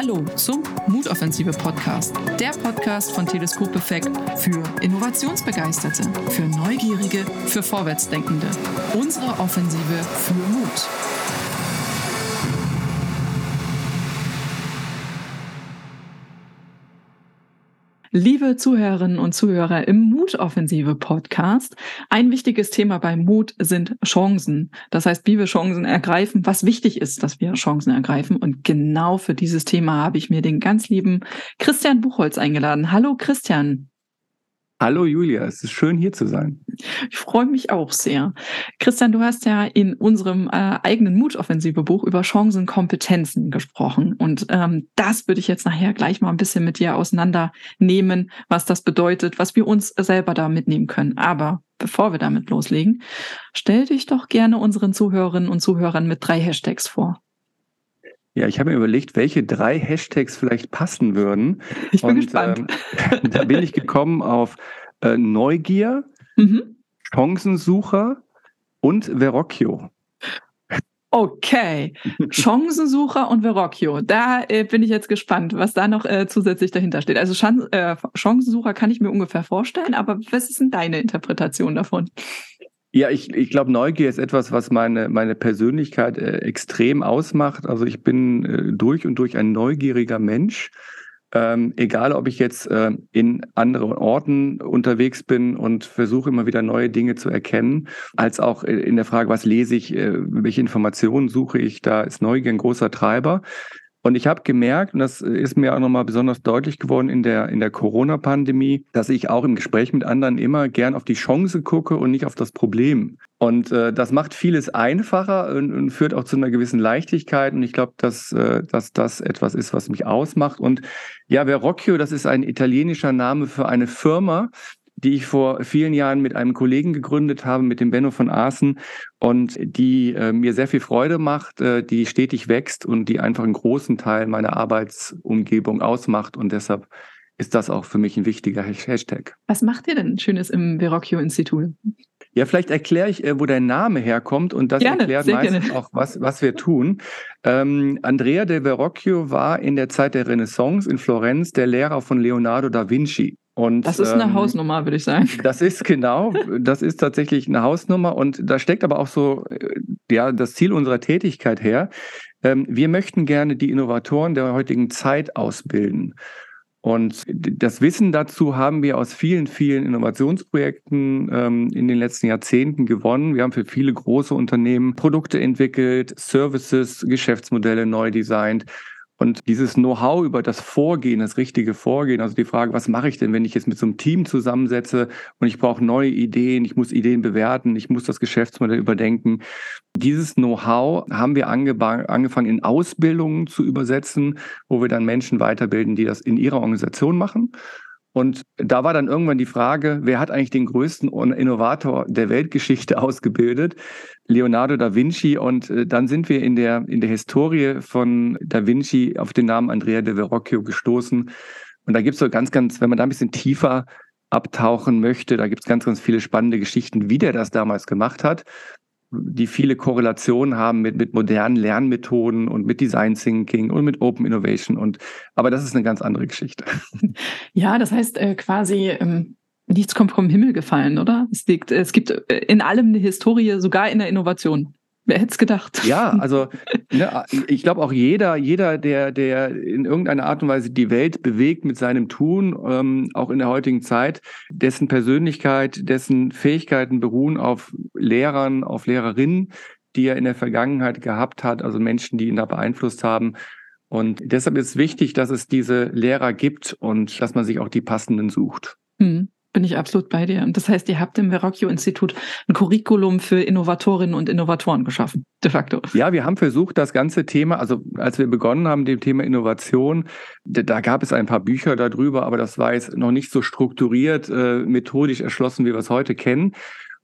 Hallo zum Mutoffensive Podcast, der Podcast von Teleskop Effekt für Innovationsbegeisterte, für Neugierige, für Vorwärtsdenkende. Unsere Offensive für Mut. Liebe Zuhörerinnen und Zuhörer im Mutoffensive Podcast, ein wichtiges Thema beim Mut sind Chancen. Das heißt, wie wir Chancen ergreifen, was wichtig ist, dass wir Chancen ergreifen. Und genau für dieses Thema habe ich mir den ganz lieben Christian Buchholz eingeladen. Hallo Christian. Hallo Julia, es ist schön hier zu sein. Ich freue mich auch sehr. Christian, du hast ja in unserem äh, eigenen Mutoffensive-Buch über Chancen, Kompetenzen gesprochen. Und ähm, das würde ich jetzt nachher gleich mal ein bisschen mit dir auseinandernehmen, was das bedeutet, was wir uns selber da mitnehmen können. Aber bevor wir damit loslegen, stell dich doch gerne unseren Zuhörerinnen und Zuhörern mit drei Hashtags vor. Ja, ich habe mir überlegt, welche drei Hashtags vielleicht passen würden. Ich bin und, gespannt. Ähm, da bin ich gekommen auf äh, Neugier, mhm. Chancensucher und Verrocchio. Okay, Chancensucher und Verrocchio. Da äh, bin ich jetzt gespannt, was da noch äh, zusätzlich dahinter steht. Also Chan äh, Chancensucher kann ich mir ungefähr vorstellen, aber was ist denn deine Interpretation davon? Ja, ich, ich glaube, Neugier ist etwas, was meine, meine Persönlichkeit äh, extrem ausmacht. Also ich bin äh, durch und durch ein neugieriger Mensch. Ähm, egal, ob ich jetzt äh, in anderen Orten unterwegs bin und versuche immer wieder neue Dinge zu erkennen, als auch in der Frage, was lese ich, äh, welche Informationen suche ich, da ist Neugier ein großer Treiber. Und ich habe gemerkt, und das ist mir auch nochmal besonders deutlich geworden in der, in der Corona-Pandemie, dass ich auch im Gespräch mit anderen immer gern auf die Chance gucke und nicht auf das Problem. Und äh, das macht vieles einfacher und, und, führt auch zu einer gewissen Leichtigkeit. Und ich glaube, dass, äh, dass das etwas ist, was mich ausmacht. Und ja, Verrocchio, das ist ein italienischer Name für eine Firma, die ich vor vielen Jahren mit einem Kollegen gegründet habe, mit dem Benno von Aßen und die äh, mir sehr viel Freude macht, äh, die stetig wächst und die einfach einen großen Teil meiner Arbeitsumgebung ausmacht und deshalb ist das auch für mich ein wichtiger Hashtag. Was macht ihr denn Schönes im Verrocchio-Institut? Ja, vielleicht erkläre ich, äh, wo dein Name herkommt und das gerne, erklärt meistens gerne. auch, was, was wir tun. Ähm, Andrea del Verrocchio war in der Zeit der Renaissance in Florenz der Lehrer von Leonardo da Vinci. Und, das ist eine ähm, Hausnummer, würde ich sagen. Das ist genau, das ist tatsächlich eine Hausnummer und da steckt aber auch so äh, ja das Ziel unserer Tätigkeit her. Ähm, wir möchten gerne die Innovatoren der heutigen Zeit ausbilden. Und das Wissen dazu haben wir aus vielen, vielen Innovationsprojekten ähm, in den letzten Jahrzehnten gewonnen. Wir haben für viele große Unternehmen Produkte entwickelt, Services, Geschäftsmodelle neu designt. Und dieses Know-how über das Vorgehen, das richtige Vorgehen, also die Frage, was mache ich denn, wenn ich jetzt mit so einem Team zusammensetze und ich brauche neue Ideen, ich muss Ideen bewerten, ich muss das Geschäftsmodell überdenken. Dieses Know-how haben wir angefangen in Ausbildungen zu übersetzen, wo wir dann Menschen weiterbilden, die das in ihrer Organisation machen. Und da war dann irgendwann die Frage, wer hat eigentlich den größten Innovator der Weltgeschichte ausgebildet? Leonardo da Vinci. Und äh, dann sind wir in der, in der Historie von da Vinci auf den Namen Andrea de Verrocchio gestoßen. Und da gibt es so ganz, ganz, wenn man da ein bisschen tiefer abtauchen möchte, da gibt es ganz, ganz viele spannende Geschichten, wie der das damals gemacht hat die viele Korrelationen haben mit, mit modernen Lernmethoden und mit Design Thinking und mit Open Innovation. Und, aber das ist eine ganz andere Geschichte. Ja, das heißt äh, quasi, ähm, nichts kommt vom Himmel gefallen, oder? Es, liegt, es gibt äh, in allem eine Historie, sogar in der Innovation. Wer hätte es gedacht? Ja, also ne, ich glaube auch jeder, jeder, der, der in irgendeiner Art und Weise die Welt bewegt mit seinem Tun, ähm, auch in der heutigen Zeit, dessen Persönlichkeit, dessen Fähigkeiten beruhen auf Lehrern, auf Lehrerinnen, die er in der Vergangenheit gehabt hat, also Menschen, die ihn da beeinflusst haben. Und deshalb ist es wichtig, dass es diese Lehrer gibt und dass man sich auch die passenden sucht. Hm. Bin ich absolut bei dir. Und das heißt, ihr habt im Verrocchio-Institut ein Curriculum für Innovatorinnen und Innovatoren geschaffen, de facto. Ja, wir haben versucht, das ganze Thema, also als wir begonnen haben, dem Thema Innovation, da gab es ein paar Bücher darüber, aber das war jetzt noch nicht so strukturiert, äh, methodisch erschlossen, wie wir es heute kennen.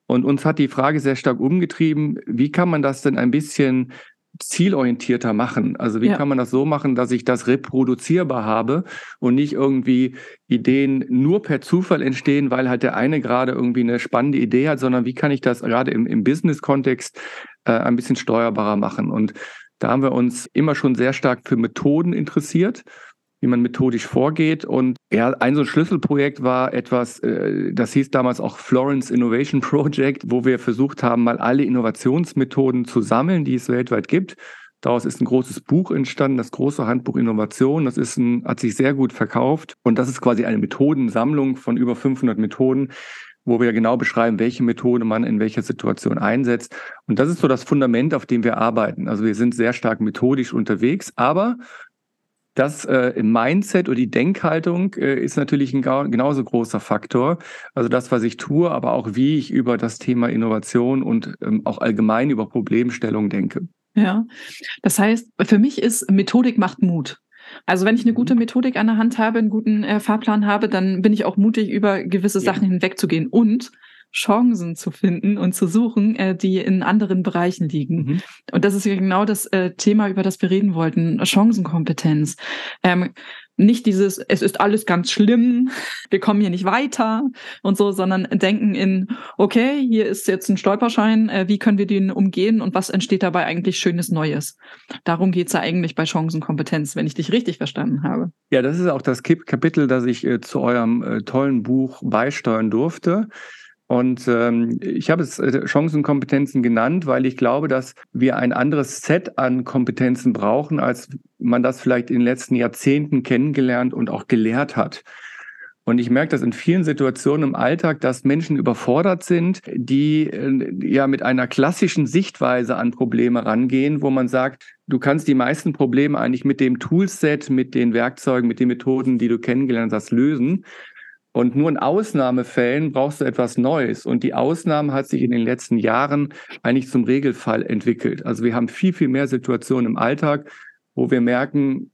Und uns hat die Frage sehr stark umgetrieben, wie kann man das denn ein bisschen zielorientierter machen. Also wie ja. kann man das so machen, dass ich das reproduzierbar habe und nicht irgendwie Ideen nur per Zufall entstehen, weil halt der eine gerade irgendwie eine spannende Idee hat, sondern wie kann ich das gerade im, im Business-Kontext äh, ein bisschen steuerbarer machen. Und Da haben wir uns immer schon sehr stark für Methoden interessiert wie man methodisch vorgeht. Und ja, ein so ein Schlüsselprojekt war etwas, äh, das hieß damals auch Florence Innovation Project, wo wir versucht haben, mal alle Innovationsmethoden zu sammeln, die es weltweit gibt. Daraus ist ein großes Buch entstanden, das große Handbuch Innovation. Das ist ein, hat sich sehr gut verkauft. Und das ist quasi eine Methodensammlung von über 500 Methoden, wo wir genau beschreiben, welche Methode man in welcher Situation einsetzt. Und das ist so das Fundament, auf dem wir arbeiten. Also wir sind sehr stark methodisch unterwegs, aber das äh, Mindset oder die Denkhaltung äh, ist natürlich ein genauso großer Faktor. Also das, was ich tue, aber auch wie ich über das Thema Innovation und ähm, auch allgemein über Problemstellung denke. Ja, das heißt, für mich ist Methodik macht Mut. Also wenn ich eine mhm. gute Methodik an der Hand habe, einen guten äh, Fahrplan habe, dann bin ich auch mutig, über gewisse ja. Sachen hinwegzugehen. Und Chancen zu finden und zu suchen, äh, die in anderen Bereichen liegen. Mhm. Und das ist ja genau das äh, Thema, über das wir reden wollten, Chancenkompetenz. Ähm, nicht dieses, es ist alles ganz schlimm, wir kommen hier nicht weiter und so, sondern denken in, okay, hier ist jetzt ein Stolperschein, äh, wie können wir den umgehen und was entsteht dabei eigentlich Schönes Neues? Darum geht's ja eigentlich bei Chancenkompetenz, wenn ich dich richtig verstanden habe. Ja, das ist auch das Kapitel, das ich äh, zu eurem äh, tollen Buch beisteuern durfte. Und ähm, ich habe es äh, Chancenkompetenzen genannt, weil ich glaube, dass wir ein anderes Set an Kompetenzen brauchen, als man das vielleicht in den letzten Jahrzehnten kennengelernt und auch gelehrt hat. Und ich merke das in vielen Situationen im Alltag, dass Menschen überfordert sind, die äh, ja mit einer klassischen Sichtweise an Probleme rangehen, wo man sagt, du kannst die meisten Probleme eigentlich mit dem Toolset, mit den Werkzeugen, mit den Methoden, die du kennengelernt hast, lösen. Und nur in Ausnahmefällen brauchst du etwas Neues. Und die Ausnahme hat sich in den letzten Jahren eigentlich zum Regelfall entwickelt. Also wir haben viel, viel mehr Situationen im Alltag, wo wir merken,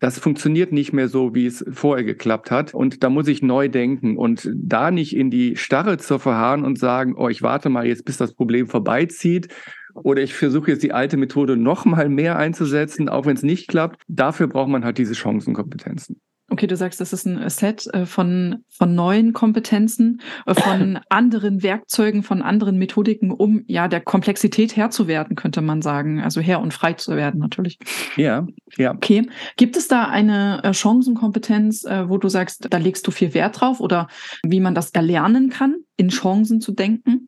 das funktioniert nicht mehr so, wie es vorher geklappt hat. Und da muss ich neu denken und da nicht in die Starre zu verharren und sagen, oh, ich warte mal jetzt, bis das Problem vorbeizieht. Oder ich versuche jetzt die alte Methode noch mal mehr einzusetzen, auch wenn es nicht klappt. Dafür braucht man halt diese Chancenkompetenzen. Okay, du sagst, das ist ein Set äh, von, von neuen Kompetenzen, äh, von anderen Werkzeugen, von anderen Methodiken, um ja der Komplexität Herr zu werden, könnte man sagen. Also Herr und frei zu werden, natürlich. Ja, ja. Okay. Gibt es da eine äh, Chancenkompetenz, wo du sagst, da legst du viel Wert drauf oder wie man das erlernen kann, in Chancen zu denken?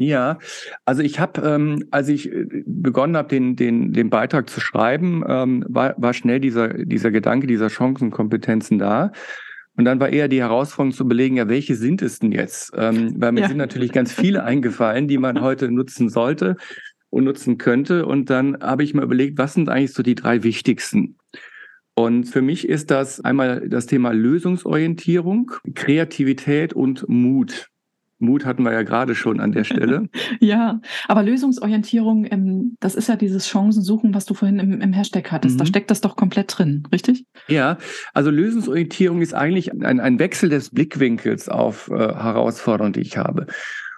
Ja, also ich habe, ähm, als ich äh, begonnen habe, den, den, den Beitrag zu schreiben, ähm, war, war schnell dieser, dieser Gedanke dieser Chancenkompetenzen da. Und dann war eher die Herausforderung zu überlegen, ja, welche sind es denn jetzt? Ähm, weil mir ja. sind natürlich ganz viele eingefallen, die man heute nutzen sollte und nutzen könnte. Und dann habe ich mal überlegt, was sind eigentlich so die drei wichtigsten? Und für mich ist das einmal das Thema Lösungsorientierung, Kreativität und Mut. Mut hatten wir ja gerade schon an der Stelle. ja, aber Lösungsorientierung, ähm, das ist ja dieses Chancensuchen, was du vorhin im, im Hashtag hattest. Mhm. Da steckt das doch komplett drin, richtig? Ja, also Lösungsorientierung ist eigentlich ein, ein Wechsel des Blickwinkels auf äh, Herausforderungen, die ich habe.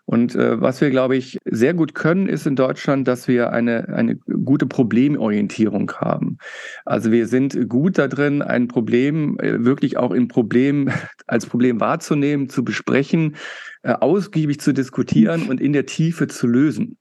Und äh, was wir, glaube ich, sehr gut können, ist in Deutschland, dass wir eine, eine gute Problemorientierung haben. Also wir sind gut da drin, ein Problem äh, wirklich auch im Problem als Problem wahrzunehmen, zu besprechen, äh, ausgiebig zu diskutieren und in der Tiefe zu lösen.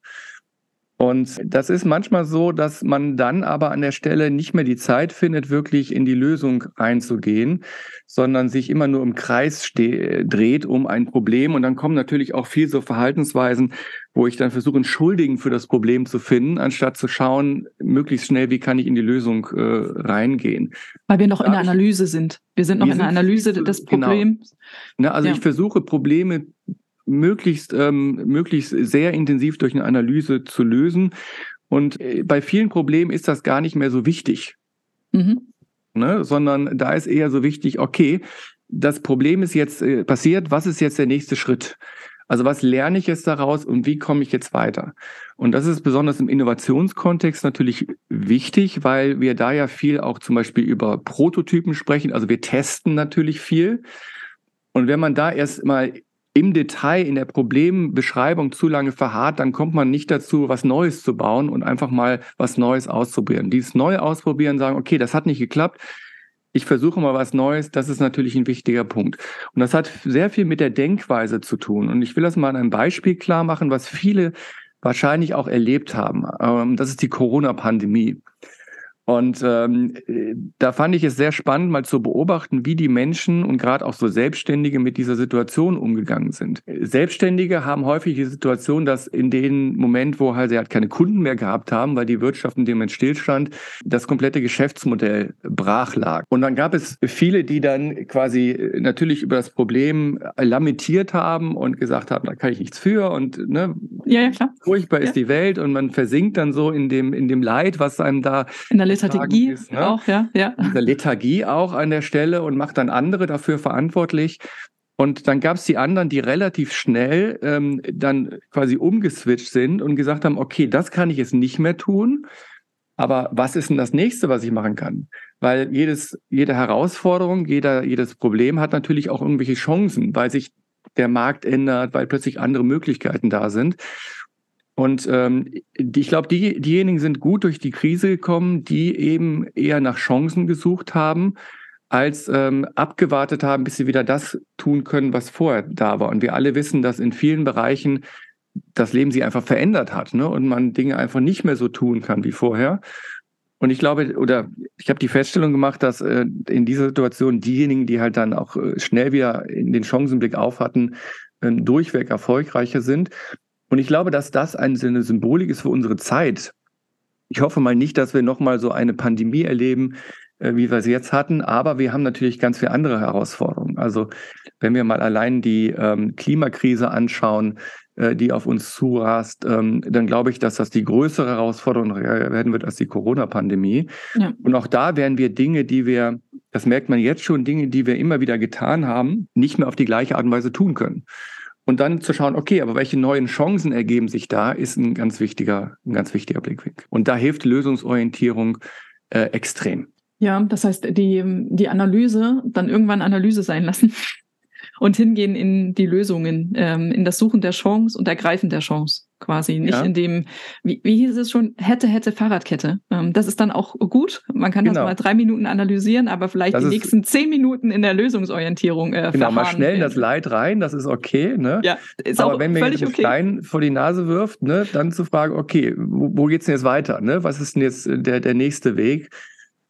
Und das ist manchmal so, dass man dann aber an der Stelle nicht mehr die Zeit findet, wirklich in die Lösung einzugehen, sondern sich immer nur im Kreis dreht um ein Problem. Und dann kommen natürlich auch viel so Verhaltensweisen, wo ich dann versuche, einen Schuldigen für das Problem zu finden, anstatt zu schauen, möglichst schnell, wie kann ich in die Lösung äh, reingehen. Weil wir noch in der Analyse sind. Wir sind noch in der Analyse des genau. Problems. Genau. Ne, also ja. ich versuche Probleme möglichst, ähm, möglichst sehr intensiv durch eine Analyse zu lösen. Und äh, bei vielen Problemen ist das gar nicht mehr so wichtig. Mhm. Ne? Sondern da ist eher so wichtig, okay, das Problem ist jetzt äh, passiert, was ist jetzt der nächste Schritt? Also was lerne ich jetzt daraus und wie komme ich jetzt weiter? Und das ist besonders im Innovationskontext natürlich wichtig, weil wir da ja viel auch zum Beispiel über Prototypen sprechen. Also wir testen natürlich viel. Und wenn man da erst mal im Detail in der Problembeschreibung zu lange verharrt, dann kommt man nicht dazu, was Neues zu bauen und einfach mal was Neues auszuprobieren. Dieses Neue ausprobieren, sagen, okay, das hat nicht geklappt. Ich versuche mal was Neues, das ist natürlich ein wichtiger Punkt. Und das hat sehr viel mit der Denkweise zu tun. Und ich will das mal an einem Beispiel klar machen, was viele wahrscheinlich auch erlebt haben. Ähm, das ist die Corona-Pandemie. Und ähm, da fand ich es sehr spannend, mal zu beobachten, wie die Menschen und gerade auch so Selbstständige mit dieser Situation umgegangen sind. Selbstständige haben häufig die Situation, dass in dem Moment, wo halt sie halt keine Kunden mehr gehabt haben, weil die Wirtschaft in dem Moment stillstand, das komplette Geschäftsmodell brach lag. Und dann gab es viele, die dann quasi natürlich über das Problem lamentiert haben und gesagt haben, da kann ich nichts für und ne, ja, ja, klar. furchtbar ja. ist die Welt und man versinkt dann so in dem, in dem Leid, was einem da in der Lethargie ist, ne? auch, ja, ja. Der Lethargie auch an der Stelle und macht dann andere dafür verantwortlich. Und dann gab es die anderen, die relativ schnell ähm, dann quasi umgeswitcht sind und gesagt haben, okay, das kann ich jetzt nicht mehr tun. Aber was ist denn das nächste, was ich machen kann? Weil jedes, jede Herausforderung, jeder, jedes Problem hat natürlich auch irgendwelche Chancen, weil sich der Markt ändert, weil plötzlich andere Möglichkeiten da sind. Und ähm, ich glaube, die, diejenigen sind gut durch die Krise gekommen, die eben eher nach Chancen gesucht haben, als ähm, abgewartet haben, bis sie wieder das tun können, was vorher da war. Und wir alle wissen, dass in vielen Bereichen das Leben sich einfach verändert hat ne? und man Dinge einfach nicht mehr so tun kann wie vorher. Und ich glaube, oder ich habe die Feststellung gemacht, dass äh, in dieser Situation diejenigen, die halt dann auch äh, schnell wieder in den Chancenblick auf hatten, äh, durchweg erfolgreicher sind. Und ich glaube, dass das eine Symbolik ist für unsere Zeit. Ich hoffe mal nicht, dass wir nochmal so eine Pandemie erleben, äh, wie wir sie jetzt hatten, aber wir haben natürlich ganz viele andere Herausforderungen. Also wenn wir mal allein die ähm, Klimakrise anschauen, äh, die auf uns zurast, ähm, dann glaube ich, dass das die größere Herausforderung werden wird als die Corona-Pandemie. Ja. Und auch da werden wir Dinge, die wir, das merkt man jetzt schon, Dinge, die wir immer wieder getan haben, nicht mehr auf die gleiche Art und Weise tun können. Und dann zu schauen, okay, aber welche neuen Chancen ergeben sich da, ist ein ganz wichtiger, ein ganz wichtiger Blickwinkel. Und da hilft Lösungsorientierung äh, extrem. Ja, das heißt, die, die Analyse, dann irgendwann Analyse sein lassen und hingehen in die Lösungen, ähm, in das Suchen der Chance und Ergreifen der Chance quasi. Nicht ja. in dem, wie, wie hieß es schon, hätte, hätte, Fahrradkette. Ähm, das ist dann auch gut. Man kann genau. das mal drei Minuten analysieren, aber vielleicht das die nächsten zehn Minuten in der Lösungsorientierung äh, Genau, mal schnell in das Leid rein, das ist okay. Ne? Ja, ist aber auch wenn mir jetzt ein okay. Stein vor die Nase wirft, ne, dann zu fragen, okay, wo, wo geht's denn jetzt weiter? Ne? Was ist denn jetzt der, der nächste Weg?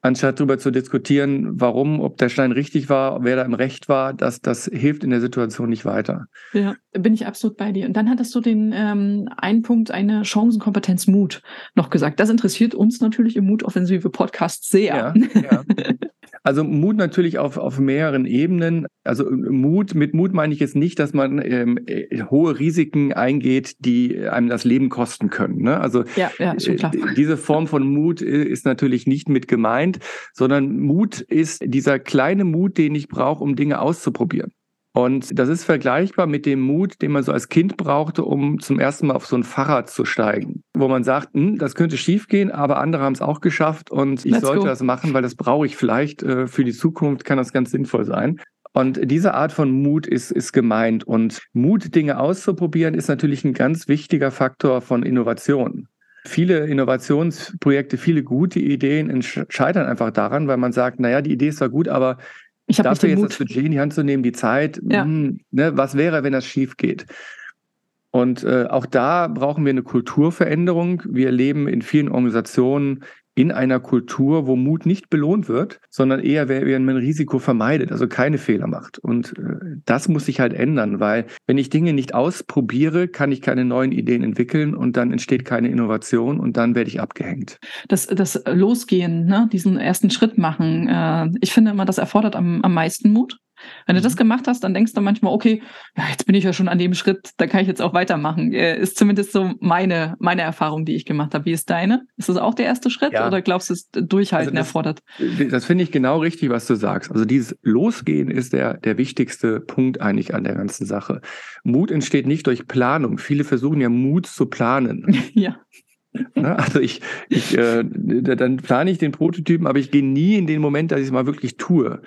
Anstatt darüber zu diskutieren, warum, ob der Stein richtig war, wer da im Recht war, das, das hilft in der Situation nicht weiter. Ja, bin ich absolut bei dir. Und dann hattest du den ähm, einen Punkt, eine Chancenkompetenz Mut noch gesagt. Das interessiert uns natürlich im Mutoffensive Podcast sehr. Ja, ja. Also Mut natürlich auf, auf mehreren Ebenen. Also Mut, mit Mut meine ich jetzt nicht, dass man ähm, äh, hohe Risiken eingeht, die einem das Leben kosten können. Ne? Also ja, ja, schon klar. Äh, diese Form von Mut äh, ist natürlich nicht mit gemeint, sondern Mut ist dieser kleine Mut, den ich brauche, um Dinge auszuprobieren. Und das ist vergleichbar mit dem Mut, den man so als Kind brauchte, um zum ersten Mal auf so ein Fahrrad zu steigen, wo man sagt, hm, das könnte schiefgehen, aber andere haben es auch geschafft und ich Let's sollte go. das machen, weil das brauche ich vielleicht äh, für die Zukunft, kann das ganz sinnvoll sein. Und diese Art von Mut ist, ist gemeint. Und Mut, Dinge auszuprobieren, ist natürlich ein ganz wichtiger Faktor von Innovation. Viele Innovationsprojekte, viele gute Ideen scheitern einfach daran, weil man sagt, naja, die Idee ist zwar gut, aber ich habe dafür jetzt Mut. das Budget in die Hand zu nehmen, die Zeit, ja. mh, hm, ne, was wäre, wenn das schief geht? Und äh, auch da brauchen wir eine Kulturveränderung. Wir leben in vielen Organisationen in einer Kultur, wo Mut nicht belohnt wird, sondern eher, wenn man Risiko vermeidet, also keine Fehler macht. Und äh, das muss sich halt ändern, weil wenn ich Dinge nicht ausprobiere, kann ich keine neuen Ideen entwickeln und dann entsteht keine Innovation und dann werde ich abgehängt. Das, das Losgehen, ne? diesen ersten Schritt machen, äh, ich finde immer, das erfordert am, am meisten Mut. Wenn du das mhm. gemacht hast, dann denkst du manchmal, okay, ja, jetzt bin ich ja schon an dem Schritt, da kann ich jetzt auch weitermachen. Äh, ist zumindest so meine, meine Erfahrung, die ich gemacht habe. Wie ist deine? Ist das auch der erste Schritt ja. oder glaubst du, es Durchhalten also das, erfordert? Das finde ich genau richtig, was du sagst. Also dieses Losgehen ist der, der wichtigste Punkt eigentlich an der ganzen Sache. Mut entsteht nicht durch Planung. Viele versuchen ja Mut zu planen. ja. Ne, also ich, ich äh, dann plane ich den Prototypen, aber ich gehe nie in den Moment, dass ich es mal wirklich tue.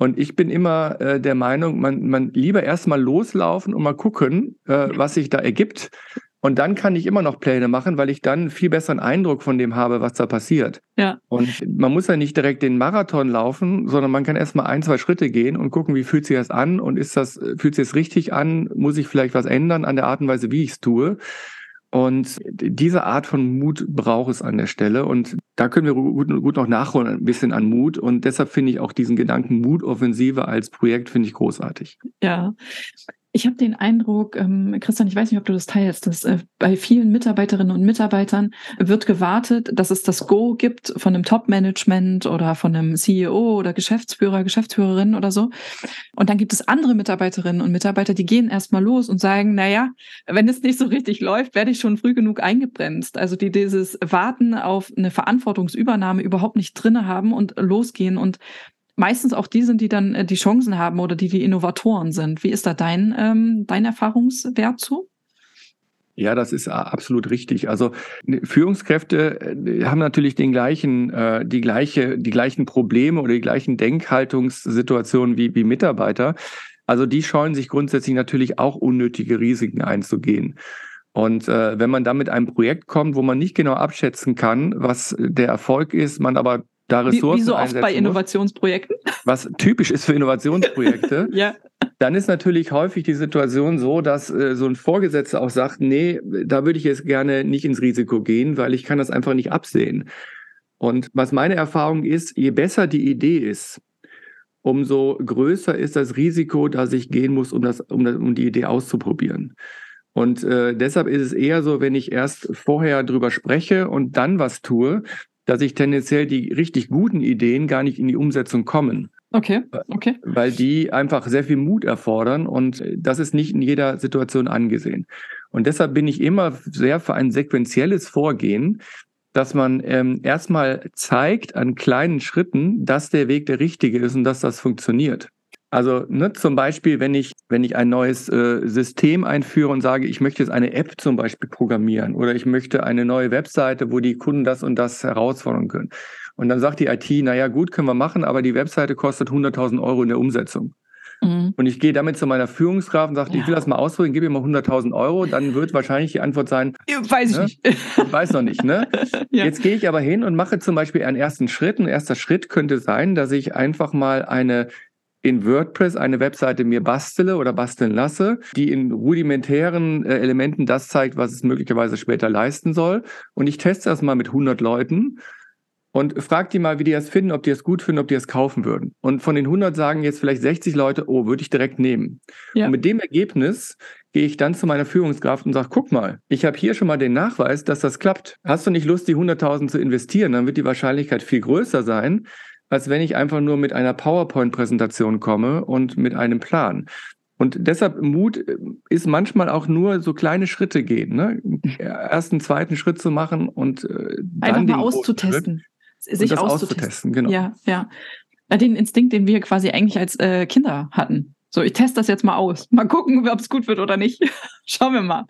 Und ich bin immer äh, der Meinung, man, man lieber erstmal loslaufen und mal gucken, äh, was sich da ergibt. Und dann kann ich immer noch Pläne machen, weil ich dann viel besseren Eindruck von dem habe, was da passiert. Ja. Und man muss ja nicht direkt den Marathon laufen, sondern man kann erstmal ein, zwei Schritte gehen und gucken, wie fühlt sich das an und ist das, fühlt sich das richtig an? Muss ich vielleicht was ändern an der Art und Weise, wie ich es tue? Und diese Art von Mut braucht es an der Stelle. Und da können wir gut, gut noch nachholen, ein bisschen an Mut. Und deshalb finde ich auch diesen Gedanken Mutoffensive als Projekt, finde ich großartig. Ja, ich habe den Eindruck, ähm, Christian, ich weiß nicht, ob du das teilst, dass äh, bei vielen Mitarbeiterinnen und Mitarbeitern wird gewartet, dass es das Go gibt von einem Top-Management oder von einem CEO oder Geschäftsführer, Geschäftsführerin oder so. Und dann gibt es andere Mitarbeiterinnen und Mitarbeiter, die gehen erstmal los und sagen, na ja, wenn es nicht so richtig läuft, werde ich schon früh genug eingebremst. Also die dieses Warten auf eine Verantwortungsübernahme überhaupt nicht drinne haben und losgehen und meistens auch die sind, die dann äh, die Chancen haben oder die die Innovatoren sind. Wie ist da dein, ähm, dein Erfahrungswert zu? Ja, das ist absolut richtig. Also ne, Führungskräfte äh, haben natürlich den gleichen, äh, die gleiche, die gleichen Probleme oder die gleichen Denkhaltungssituationen wie, wie Mitarbeiter. Also die scheuen sich grundsätzlich natürlich auch unnötige Risiken einzugehen. Und äh, wenn man dann mit einem Projekt kommt, wo man nicht genau abschätzen kann, was der Erfolg ist, man aber da Ressourcen wie, wie so oft bei Innovationsprojekten. Muss, was typisch ist für Innovationsprojekte. ja. Dann ist natürlich häufig die Situation so, dass äh, so ein Vorgesetzter auch sagt, nee, da würde ich jetzt gerne nicht ins Risiko gehen, weil ich kann das einfach nicht absehen. Und was meine Erfahrung ist, je besser die Idee ist, umso größer ist das Risiko, dass ich gehen muss, um, das, um, das, um die Idee auszuprobieren. Und äh, deshalb ist es eher so, wenn ich erst vorher drüber spreche und dann was tue, dass ich tendenziell die richtig guten Ideen gar nicht in die Umsetzung kommen. Okay, okay. Weil die einfach sehr viel Mut erfordern und das ist nicht in jeder Situation angesehen. Und deshalb bin ich immer sehr für ein sequenzielles Vorgehen, dass man ähm, erstmal zeigt an kleinen Schritten, dass der Weg der richtige ist und dass das funktioniert. Also ne, zum Beispiel, wenn ich, wenn ich ein neues äh, System einführe und sage, ich möchte jetzt eine App zum Beispiel programmieren oder ich möchte eine neue Webseite, wo die Kunden das und das herausfordern können. Und dann sagt die IT, naja, gut, können wir machen, aber die Webseite kostet 100.000 Euro in der Umsetzung. Mhm. Und ich gehe damit zu meiner Führungskraft und sage, ja. ich will das mal ausprobieren, gib mir mal 100.000 Euro. Dann wird wahrscheinlich die Antwort sein, weiß ich ne? nicht. Ich weiß noch nicht. Ne? ja. Jetzt gehe ich aber hin und mache zum Beispiel einen ersten Schritt. Ein erster Schritt könnte sein, dass ich einfach mal eine in WordPress eine Webseite mir bastele oder basteln lasse, die in rudimentären äh, Elementen das zeigt, was es möglicherweise später leisten soll. Und ich teste das mal mit 100 Leuten und frage die mal, wie die das finden, ob die es gut finden, ob die es kaufen würden. Und von den 100 sagen jetzt vielleicht 60 Leute, oh, würde ich direkt nehmen. Ja. Und mit dem Ergebnis gehe ich dann zu meiner Führungskraft und sage, guck mal, ich habe hier schon mal den Nachweis, dass das klappt. Hast du nicht Lust, die 100.000 zu investieren? Dann wird die Wahrscheinlichkeit viel größer sein, als wenn ich einfach nur mit einer PowerPoint-Präsentation komme und mit einem Plan. Und deshalb Mut äh, ist manchmal auch nur so kleine Schritte gehen, ne? Ersten, zweiten Schritt zu machen und äh, dann einfach mal auszutesten, sich auszutesten. auszutesten. Genau. Ja, ja. Den Instinkt, den wir quasi eigentlich als äh, Kinder hatten. So, ich teste das jetzt mal aus. Mal gucken, ob es gut wird oder nicht. Schauen wir mal.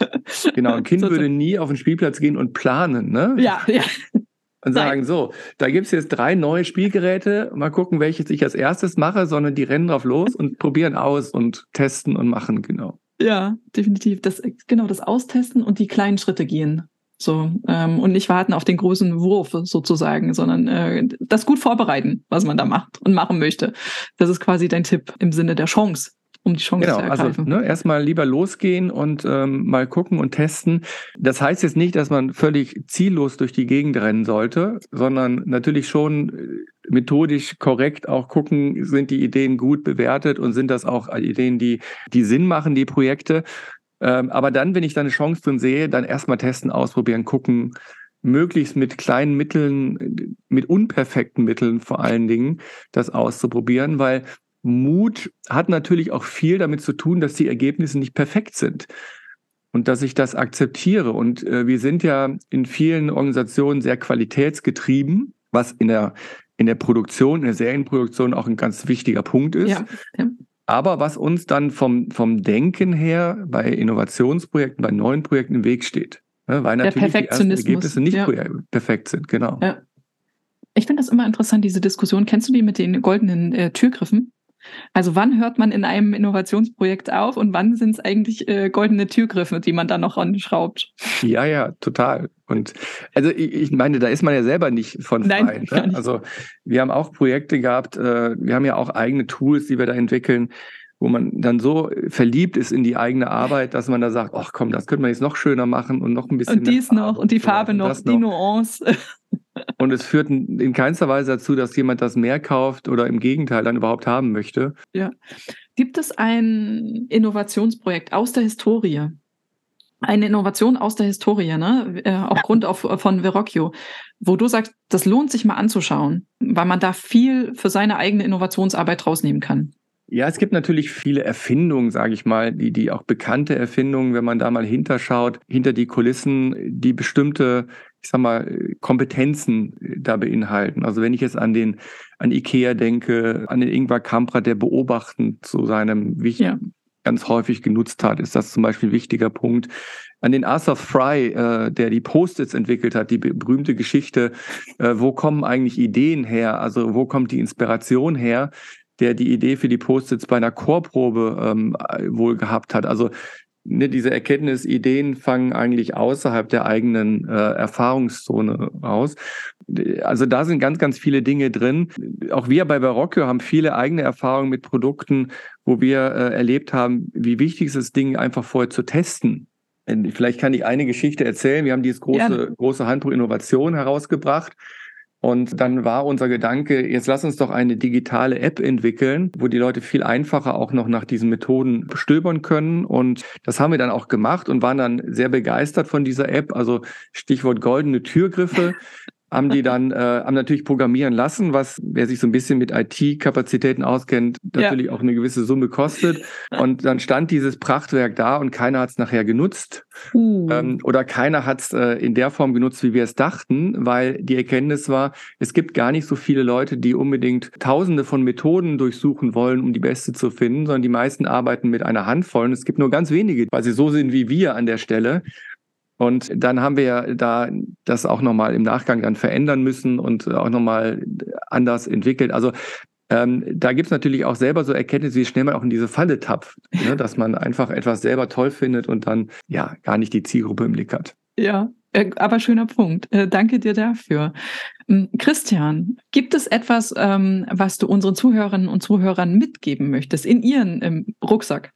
Genau, ein Kind so, würde nie auf den Spielplatz gehen und planen, ne? Ja, ja und sagen, so, da gibt's jetzt drei neue Spielgeräte, mal gucken, welches ich als erstes mache, sondern die rennen drauf los und probieren aus und testen und machen, genau. Ja, definitiv. Das, genau, das Austesten und die kleinen Schritte gehen. So, ähm, und nicht warten auf den großen Wurf sozusagen, sondern äh, das gut vorbereiten, was man da macht und machen möchte. Das ist quasi dein Tipp im Sinne der Chance um die Chance genau, zu also, ergreifen. Also ne, erstmal lieber losgehen und ähm, mal gucken und testen. Das heißt jetzt nicht, dass man völlig ziellos durch die Gegend rennen sollte, sondern natürlich schon äh, methodisch korrekt auch gucken, sind die Ideen gut bewertet und sind das auch Ideen, die, die Sinn machen, die Projekte. Ähm, aber dann, wenn ich da eine Chance drin sehe, dann erstmal testen, ausprobieren, gucken, möglichst mit kleinen Mitteln, mit unperfekten Mitteln vor allen Dingen, das auszuprobieren, weil Mut hat natürlich auch viel damit zu tun, dass die Ergebnisse nicht perfekt sind und dass ich das akzeptiere. Und äh, wir sind ja in vielen Organisationen sehr qualitätsgetrieben, was in der, in der Produktion, in der Serienproduktion auch ein ganz wichtiger Punkt ist. Ja, ja. Aber was uns dann vom, vom Denken her bei Innovationsprojekten, bei neuen Projekten im Weg steht. Ne? Weil natürlich die ersten Ergebnisse nicht ja. perfekt sind, genau. Ich finde das immer interessant, diese Diskussion. Kennst du die mit den goldenen äh, Türgriffen? Also wann hört man in einem Innovationsprojekt auf und wann sind es eigentlich äh, goldene Türgriffe, die man da noch anschraubt? Ja, ja, total. Und also ich, ich meine, da ist man ja selber nicht von frei. Nein, ne? Also wir haben auch Projekte gehabt, äh, wir haben ja auch eigene Tools, die wir da entwickeln. wo man dann so verliebt ist in die eigene Arbeit, dass man da sagt, ach komm, das könnte man jetzt noch schöner machen und noch ein bisschen. Und dies noch und die Farbe noch, die noch. Nuance. Und es führt in keinster Weise dazu, dass jemand das mehr kauft oder im Gegenteil dann überhaupt haben möchte. Ja. Gibt es ein Innovationsprojekt aus der Historie? Eine Innovation aus der Historie, ne? Äh, aufgrund auf, von Verrocchio, wo du sagst, das lohnt sich mal anzuschauen, weil man da viel für seine eigene Innovationsarbeit rausnehmen kann. Ja, es gibt natürlich viele Erfindungen, sage ich mal, die, die auch bekannte Erfindungen, wenn man da mal hinterschaut, hinter die Kulissen, die bestimmte, ich sag mal, Kompetenzen da beinhalten. Also wenn ich jetzt an den, an Ikea denke, an den Ingvar Kamprad, der beobachtend zu seinem wichtigen, ja. ganz häufig genutzt hat, ist das zum Beispiel ein wichtiger Punkt. An den Arthur Fry, äh, der die Post-its entwickelt hat, die berühmte Geschichte, äh, wo kommen eigentlich Ideen her? Also wo kommt die Inspiration her? der die Idee für die Post-its bei einer Chorprobe ähm, wohl gehabt hat. Also ne, diese Erkenntnis, Ideen fangen eigentlich außerhalb der eigenen äh, Erfahrungszone aus. Also da sind ganz, ganz viele Dinge drin. Auch wir bei Barocchio haben viele eigene Erfahrungen mit Produkten, wo wir äh, erlebt haben, wie wichtig ist es, Dinge einfach vorher zu testen. Vielleicht kann ich eine Geschichte erzählen. Wir haben dieses große, ja. große Handbuch Innovation herausgebracht. Und dann war unser Gedanke, jetzt lass uns doch eine digitale App entwickeln, wo die Leute viel einfacher auch noch nach diesen Methoden stöbern können. Und das haben wir dann auch gemacht und waren dann sehr begeistert von dieser App. Also Stichwort goldene Türgriffe haben die dann äh, haben natürlich programmieren lassen, was wer sich so ein bisschen mit IT-Kapazitäten auskennt, natürlich ja. auch eine gewisse Summe kostet. Und dann stand dieses Prachtwerk da und keiner hat es nachher genutzt. Uh. Ähm, oder keiner hat es äh, in der Form genutzt, wie wir es dachten, weil die Erkenntnis war, es gibt gar nicht so viele Leute, die unbedingt tausende von Methoden durchsuchen wollen, um die beste zu finden, sondern die meisten arbeiten mit einer Handvoll. Und es gibt nur ganz wenige, weil sie so sind wie wir an der Stelle. Und dann haben wir ja da das auch nochmal im Nachgang dann verändern müssen und auch nochmal anders entwickelt. Also ähm, da gibt es natürlich auch selber so Erkenntnisse, wie schnell man auch in diese Falle tappt, ne? dass man einfach etwas selber toll findet und dann ja gar nicht die Zielgruppe im Blick hat. Ja, äh, aber schöner Punkt. Äh, danke dir dafür. Ähm, Christian, gibt es etwas, ähm, was du unseren Zuhörerinnen und Zuhörern mitgeben möchtest in ihren ähm, Rucksack?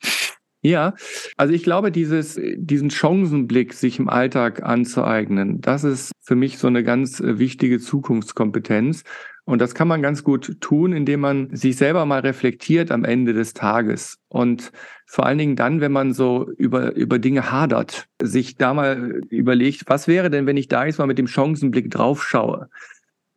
Ja, also ich glaube, dieses, diesen Chancenblick, sich im Alltag anzueignen, das ist für mich so eine ganz äh, wichtige Zukunftskompetenz. Und das kann man ganz gut tun, indem man sich selber mal reflektiert am Ende des Tages. Und vor allen Dingen dann, wenn man so über, über Dinge hadert, sich da mal überlegt, was wäre denn, wenn ich da jetzt mal mit dem Chancenblick draufschaue?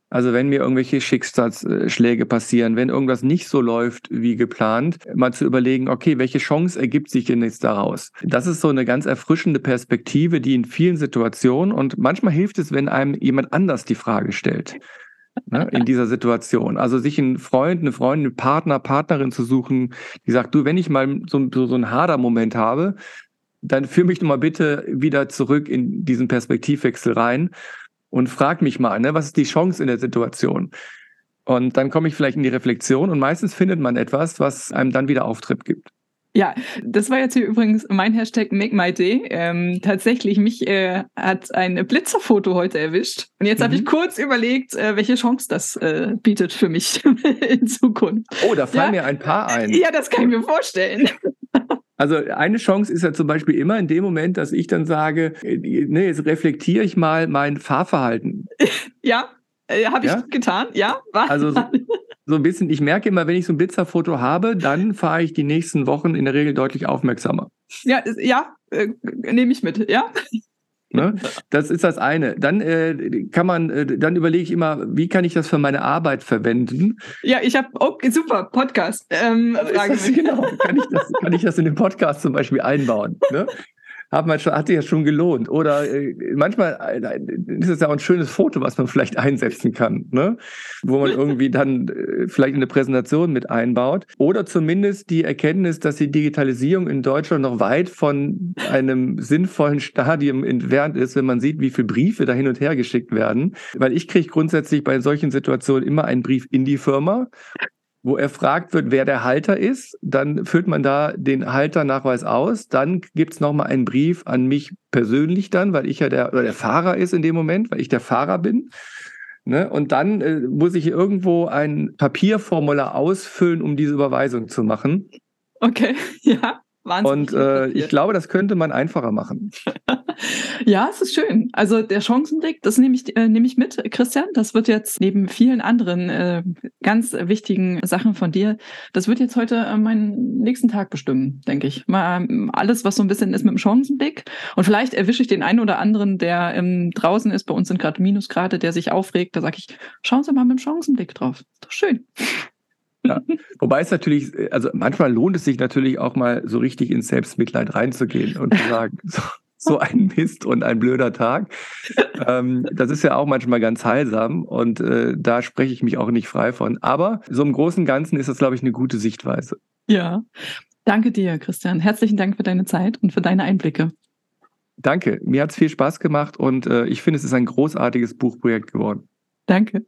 Also wenn mir irgendwelche Schicksalsschläge passieren, wenn irgendwas nicht so läuft wie geplant, mal zu überlegen, okay, welche Chance ergibt sich denn jetzt daraus? Das ist so eine ganz erfrischende Perspektive, die in vielen Situationen und manchmal hilft es, wenn einem jemand anders die Frage stellt. Ne, in dieser Situation. Also sich einen Freund, eine Freundin, einen Partner, Partnerin zu suchen, die sagt, du, wenn ich mal so, so, so einen Hader-Moment habe, dann führ mich doch mal bitte wieder zurück in diesen Perspektivwechsel rein und frag mich mal, ne, was ist die Chance in der Situation? Und dann komme ich vielleicht in die Reflexion und meistens findet man etwas, was einem dann wieder Auftrieb gibt. Ja, das war jetzt hier übrigens mein Hashtag Make My Day. Ähm, tatsächlich, mich äh, hat ein Blitzerfoto heute erwischt. Und jetzt mhm. habe ich kurz überlegt, äh, welche Chance das äh, bietet für mich in Zukunft. Oh, da fallen ja. mir ein paar ein. Ja, das kann ich mir vorstellen. Also eine Chance ist ja zum Beispiel immer in dem Moment, dass ich dann sage, äh, ne, jetzt reflektiere ich mal mein Fahrverhalten. Ja, äh, habe ich ja? getan, ja. War also so, so, ein bisschen, ich merke immer, wenn ich so ein Blitzerfoto habe, dann fahre ich die nächsten Wochen in der Regel deutlich aufmerksamer. Ja, ja, äh, nehme ich mit, ja. Ne? Das ist das eine. Dann äh, kann man, äh, dann überlege ich immer, wie kann ich das für meine Arbeit verwenden? Ja, ich habe, okay, super, Podcast. Ähm, Frage das, genau, kann ich, das, kann ich das in den Podcast zum Beispiel einbauen? Ne? Hat man schon, hat sich ja schon gelohnt. Oder äh, manchmal äh, ist es ja auch ein schönes Foto, was man vielleicht einsetzen kann, ne? wo man irgendwie dann äh, vielleicht eine Präsentation mit einbaut. Oder zumindest die Erkenntnis, dass die Digitalisierung in Deutschland noch weit von einem sinnvollen Stadium entfernt ist, wenn man sieht, wie viele Briefe da hin und her geschickt werden. Weil ich kriege grundsätzlich bei solchen Situationen immer einen Brief in die Firma wo erfragt wird, wer der Halter ist. Dann füllt man da den Halternachweis aus. Dann gibt es nochmal einen Brief an mich persönlich dann, weil ich ja der, oder der Fahrer ist in dem Moment, weil ich der Fahrer bin. Ne? Und dann äh, muss ich irgendwo ein Papierformular ausfüllen, um diese Überweisung zu machen. Okay, ja. Wahnsinnig und äh, ich glaube, das könnte man einfacher machen. ja, es ist schön. Also der Chancenblick, das nehme ich, äh, nehme ich mit, Christian. Das wird jetzt neben vielen anderen äh, ganz wichtigen Sachen von dir, das wird jetzt heute äh, meinen nächsten Tag bestimmen, denke ich. Mal ähm, alles, was so ein bisschen ist mit dem Chancenblick. Und vielleicht erwische ich den einen oder anderen, der ähm, draußen ist, bei uns sind gerade Minusgrade, der sich aufregt. Da sage ich, schauen Sie mal mit dem Chancenblick drauf. Doch schön. Ja. Wobei es natürlich, also manchmal lohnt es sich natürlich auch mal so richtig ins Selbstmitleid reinzugehen und zu sagen, so, so ein Mist und ein blöder Tag. ähm, das ist ja auch manchmal ganz heilsam und äh, da spreche ich mich auch nicht frei von. Aber so im Großen und Ganzen ist das, glaube ich, eine gute Sichtweise. Ja. Danke dir, Christian. Herzlichen Dank für deine Zeit und für deine Einblicke. Danke. Mir hat es viel Spaß gemacht und äh, ich finde, es ist ein großartiges Buchprojekt geworden. Danke.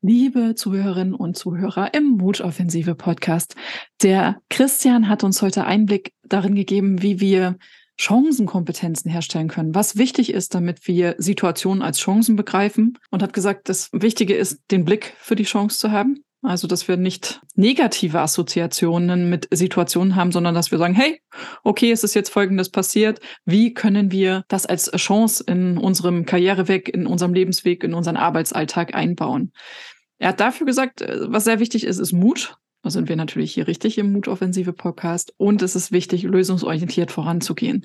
Liebe Zuhörerinnen und Zuhörer im Mutoffensive Podcast, der Christian hat uns heute Einblick darin gegeben, wie wir Chancenkompetenzen herstellen können, was wichtig ist, damit wir Situationen als Chancen begreifen und hat gesagt, das Wichtige ist, den Blick für die Chance zu haben. Also, dass wir nicht negative Assoziationen mit Situationen haben, sondern dass wir sagen, hey, okay, es ist jetzt Folgendes passiert. Wie können wir das als Chance in unserem Karriereweg, in unserem Lebensweg, in unseren Arbeitsalltag einbauen? Er hat dafür gesagt, äh, was sehr wichtig ist, ist Mut. Da sind wir natürlich hier richtig im Mutoffensive Podcast. Und es ist wichtig, lösungsorientiert voranzugehen.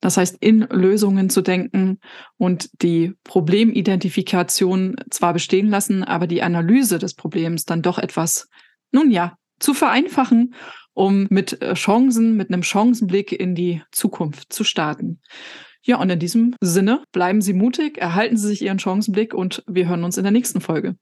Das heißt, in Lösungen zu denken und die Problemidentifikation zwar bestehen lassen, aber die Analyse des Problems dann doch etwas, nun ja, zu vereinfachen, um mit äh, Chancen, mit einem Chancenblick in die Zukunft zu starten. Ja, und in diesem Sinne bleiben Sie mutig, erhalten Sie sich Ihren Chancenblick und wir hören uns in der nächsten Folge.